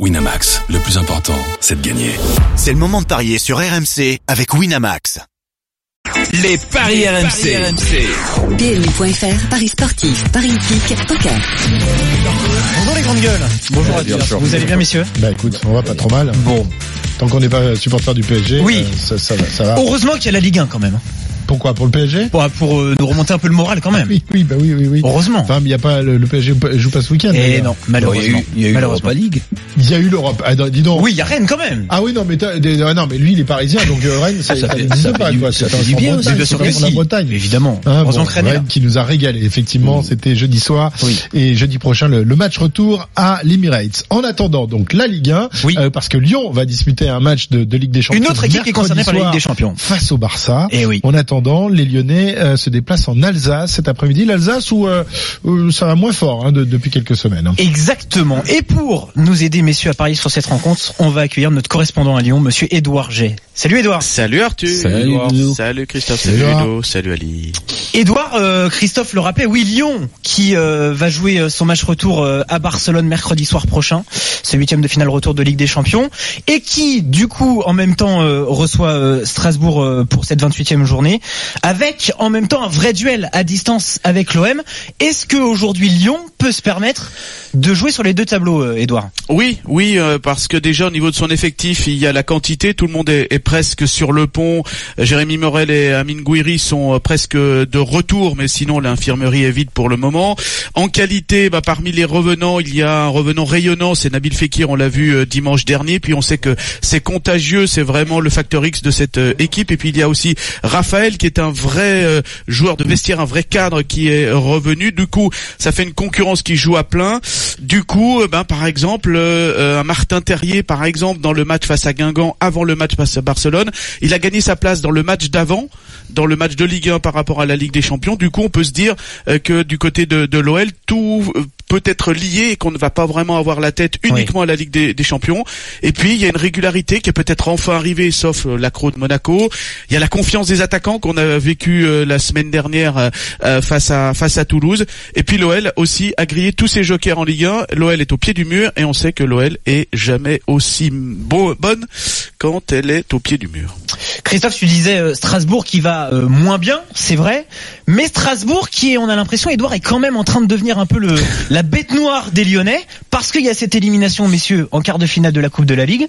Winamax, le plus important, c'est de gagner. C'est le moment de parier sur RMC avec Winamax. Les paris, RMC. PMU.fr, Paris sportif, Paris hippique, poker. Bonjour les grandes gueules. Bonjour à tous. Vous allez bien messieurs Bah écoute, on va pas trop mal. Bon. Tant qu'on n'est pas supporter du PSG, Oui. euh, ça, ça va. Ça va. Heureusement qu'il y a la Ligue 1 quand même. Pourquoi Pour le PSG Pour, pour euh, nous remonter un peu le moral quand même. Oui, oui, bah oui, oui, oui. Heureusement. Enfin, il y a pas le, le PSG joue pas ce week-end. Et d'ailleurs. non, malheureusement. malheureusement. League. Il y a eu l'Europe. Ah, non, dis donc. Oui, il y a Rennes quand même. Ah oui, non, mais ah, non, mais lui, il est parisien, donc euh, Rennes, ça, Ah, ça ça fait- ça pas, du- quoi. ça C'est fait du bien aussi. bien sûr que si. Bretagne. Évidemment. Ah, Heureusement Rennes qui nous a régalé. Effectivement, c'était jeudi soir et jeudi prochain le, match retour à l'Emirates. En attendant, donc la Ligue 1, Oui. euh, parce que Lyon va disputer un match de, de Ligue des Champions. Une autre équipe qui est concernée par la Ligue des Champions. Face au Barça. Eh oui. En attendant, les Lyonnais euh, se déplacent en Alsace cet après-midi. L'Alsace où euh, ça va moins fort hein, de- depuis quelques semaines. hein. Exactement. Et pour nous aider messieurs à parier sur cette rencontre, on va accueillir notre correspondant à Lyon, monsieur Édouard G. Salut Édouard. Salut Arthur. Salut. Salut Christophe. Salut. Ludo. Salut Ali. Édouard, euh, Christophe le rappelait, oui, Lyon qui euh, va jouer son match retour euh, à Barcelone mercredi soir prochain, ce huitième de finale retour de Ligue des Champions, et qui, du coup, en même temps euh, reçoit euh, Strasbourg euh, pour cette 28e journée, avec en même temps un vrai duel à distance avec l'OM. Est-ce que aujourd'hui Lyon peut se permettre de jouer sur les deux tableaux, euh, Édouard Oui, oui, euh, parce que déjà au niveau de son effectif, il y a la quantité. Tout le monde est, presque sur le pont. Euh, Jérémy Morel et Amine Gouiri sont euh, presque de retour, mais sinon l'infirmerie est vide pour le moment. En qualité, bah, parmi les revenants, il y a un revenant rayonnant, c'est Nabil Fekir. On l'a vu euh, dimanche dernier. Puis on sait que c'est contagieux, c'est vraiment le facteur X de cette euh, équipe. Et puis il y a aussi Raphaël qui est un vrai euh, joueur de vestiaire, un vrai cadre qui est revenu. Du coup, ça fait une concurrence qui joue à plein. Du coup, euh, ben par exemple, euh, Martin Terrier, par exemple, dans le match face à Guingamp, avant le match face à Barcelone, il a gagné sa place dans le match d'avant, dans le match de Ligue 1 par rapport à la Ligue des Champions. Du coup, on peut se dire euh, que du côté de, de l'OL, tout euh, peut être lié et qu'on ne va pas vraiment avoir la tête uniquement à la Ligue des, des Champions. Et puis, il y a une régularité qui est peut-être enfin arrivée, sauf euh, l'accro de Monaco. Il y a la confiance des attaquants qu'on a vécu euh, la semaine dernière euh, euh, face à face à Toulouse. Et puis l'OL aussi a grillé tous ses jokers en Ligue 1. L'OL est au pied du mur et on sait que l'OL est jamais aussi beau- bonne quand elle est au pied du mur. Christophe, tu disais euh, Strasbourg qui va euh, moins bien, c'est vrai, mais Strasbourg qui est, on a l'impression, Edouard est quand même en train de devenir un peu le la bête noire des Lyonnais, parce qu'il y a cette élimination, messieurs, en quart de finale de la Coupe de la Ligue.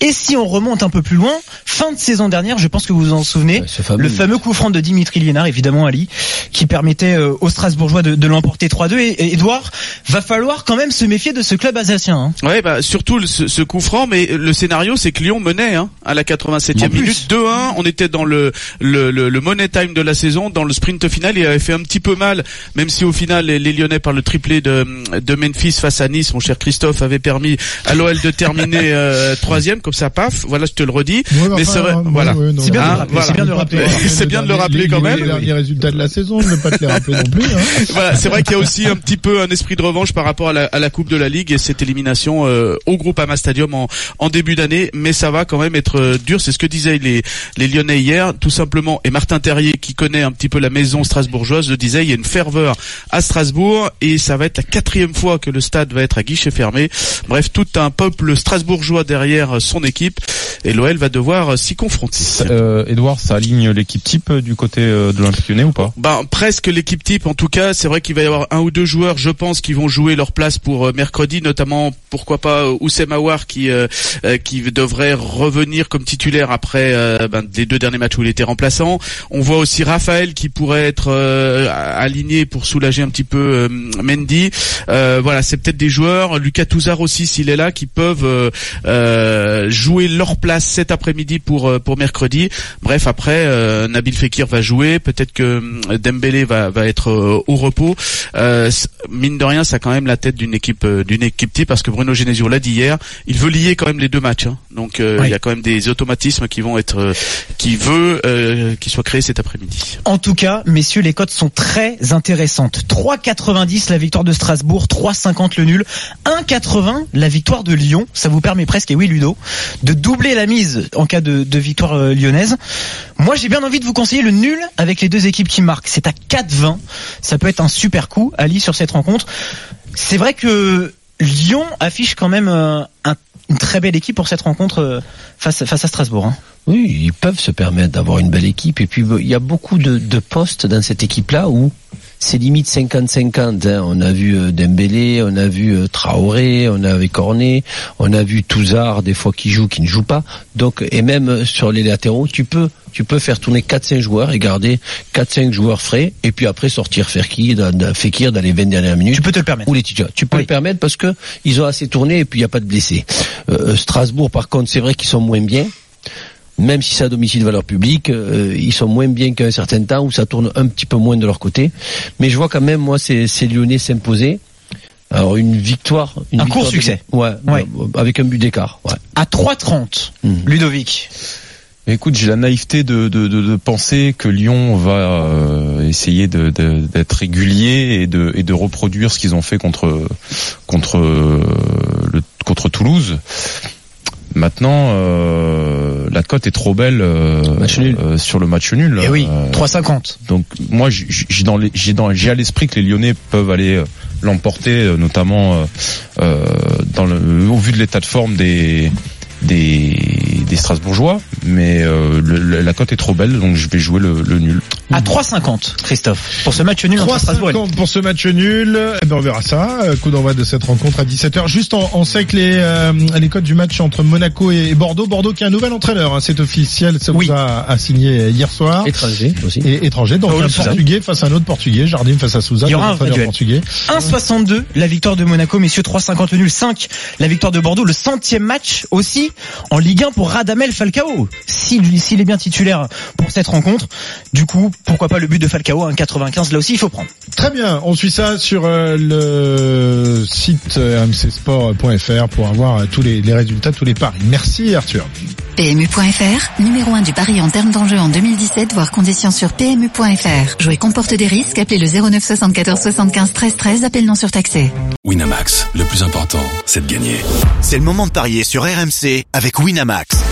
Et si on remonte un peu plus loin, fin de saison dernière, je pense que vous vous en souvenez, Ouais, ce fameux. le fameux coup franc de Dimitri Liénard, évidemment Ali, qui permettait euh, aux Strasbourgeois de, de l'emporter 3-2. Et, et Edouard, va falloir quand même se méfier de ce club alsacien. Hein. Ouais, bah surtout le- ce, ce coup franc, mais le scénario c'est que Lyon menait hein, à la 87e En plus. minute 2-1. On était dans le, le le le money time de la saison, dans le sprint final. Il avait fait un petit peu mal, même si au final les, les Lyonnais par le triplé de de Memphis face à Nice, mon cher Christophe, avait permis à l'OL de terminer euh, troisième, comme ça, paf. Voilà, je te le redis. Ouais, mais enfin, c'est vrai, ouais, voilà. ouais, C'est bien de le rappeler, voilà. c'est bien de le rappeler. C'est bien de le rappeler quand même. Les derniers résultats de la saison, ne pas te les rappeler non plus. Hein. voilà, c'est vrai qu'il y a aussi un petit peu un esprit de revanche par rapport à la, à la Coupe de la Ligue et cette élimination euh, au Groupama Stadium en, en début d'année, mais ça va quand même être euh, dur. C'est ce que disaient les, les Lyonnais hier, tout simplement. Et Martin Terrier, qui connaît un petit peu la maison strasbourgeoise, le disait. Il y a une ferveur à Strasbourg et ça va être la quatrième fois que le stade va être à guichet fermé. Bref, tout un peuple strasbourgeois derrière son équipe et l'OL va devoir s'y confronter. Euh, Edouard, ça aligne l'équipe type euh, du côté euh, de l'Olympique Lyonnais ou pas? Ben presque l'équipe type en tout cas. C'est vrai qu'il va y avoir un ou deux joueurs, je pense, qui vont jouer leur place pour euh, mercredi, notamment pourquoi pas Oussem Aouar qui euh, qui devrait revenir comme titulaire après euh, ben, les deux derniers matchs où il était remplaçant. On voit aussi Raphaël qui pourrait être euh, aligné pour soulager un petit peu euh, Mendy. Euh, voilà, c'est peut-être des joueurs. Lucas Touzard aussi, s'il est là, qui peuvent euh, euh, jouer leur place cet après-midi pour euh, pour mercredi. Bref, après euh, Nabil Fekir va jouer, peut-être que Dembélé va va être au repos. Euh, mine de rien, ça a quand même la tête d'une équipe d'une équipe type parce que Bruno Genesio l'a dit hier, il veut lier quand même les deux matchs. hein. Donc euh, Oui. il y a quand même des automatismes qui vont être euh, qui veut euh, qui soient créés cet après-midi. En tout cas, messieurs, les cotes sont très intéressantes. 3,90 la victoire de Strasbourg, 3,50 le nul, 1,80 la victoire de Lyon. Ça vous permet presque, et oui Ludo, de doubler la mise en cas de, victoire euh, lyonnaise. Moi, j'ai bien envie de vous conseiller le nul avec les deux équipes qui marquent. C'est à 4,20. Ça peut être un super coup, Ali, sur cette rencontre. C'est vrai que Lyon affiche quand même euh, un- une très belle équipe pour cette rencontre face, face à Strasbourg. hein. Oui, ils peuvent se permettre d'avoir une belle équipe. Et puis, il y a beaucoup de, de postes dans cette équipe-là où c'est limite 50-50. hein. On a vu euh, Dembélé, on a vu euh, Traoré, on a vu Cornet, on a vu Touzard des fois qui joue, qui ne joue pas. Donc, et même euh, sur les latéraux, tu peux tu peux faire tourner 4-5 joueurs et garder 4-5 joueurs frais et puis après sortir Fekir dans, dans- Fekir dans les 20 dernières minutes. Tu peux te le permettre. Ou les titulaires. Tu peux Oui. le permettre parce que ils ont assez tourné et puis il n'y a pas de blessés. Euh, Strasbourg, par contre, c'est vrai qu'ils sont moins bien. Même si c'est à domicile de valeur publique, euh, ils sont moins bien qu'à un certain temps où ça tourne un petit peu moins de leur côté. Mais je vois quand même, moi, ces, ces Lyonnais s'imposer. Alors une victoire, une Un victoire court de- succès. ouais, Ouais. avec un but d'écart. Ouais. À 3,30, Hmm. Ludovic. Écoute, j'ai la naïveté de, de, de, de penser que Lyon va euh, essayer de- de- d'être régulier et de, et de reproduire ce qu'ils ont fait contre contre euh, le, contre Toulouse. Maintenant, euh, la cote est trop belle euh, euh, sur le match nul. Et Eh oui, Euh, 3,50. donc moi, j'ai dans les- j'ai dans j'ai à l'esprit que les Lyonnais peuvent aller euh, l'emporter, euh, notamment euh, euh, dans le, au vu de l'état de forme des des, des Strasbourgeois, mais euh, le- la cote est trop belle, donc je vais jouer le, le nul. À 3,50, Christophe. Pour ce match nul entre Strasbourg et Lyon. 3,50 pour ce match nul. Eh ben, on verra ça. Euh, Coup d'envoi de cette rencontre à 17h. Juste, on, on sait que les, euh, les codes du match entre Monaco et Bordeaux. Bordeaux qui a un nouvel entraîneur. hein, c'est officiel. Ça Oui. vous a, a signé hier soir. Étranger aussi. Et étranger. Donc Paolo un Sousa. portugais face à un autre portugais. Jardim face à Souza. Il y aura un l'entraîneur vrai duel. portugais. 1,62 la victoire de Monaco, messieurs 3,50 le nul, 5 la victoire de Bordeaux, le centième match aussi en Ligue 1 pour Radamel Falcao. S'il s'il est bien titulaire pour cette rencontre, du coup, pourquoi pas le but de Falcao, 1,95 là aussi il faut prendre. Très bien. On suit ça sur euh, le site euh, rmcsport.fr pour avoir euh, tous les, les résultats, tous les paris. Merci Arthur. PMU.fr, numéro 1 du pari en termes d'enjeu en 2017, voire conditions sur PMU.fr. Jouer comporte des risques, appelez le 09 74 75 13 13, appel non surtaxé. Winamax, le plus important, c'est de gagner. C'est le moment de parier sur RMC avec Winamax.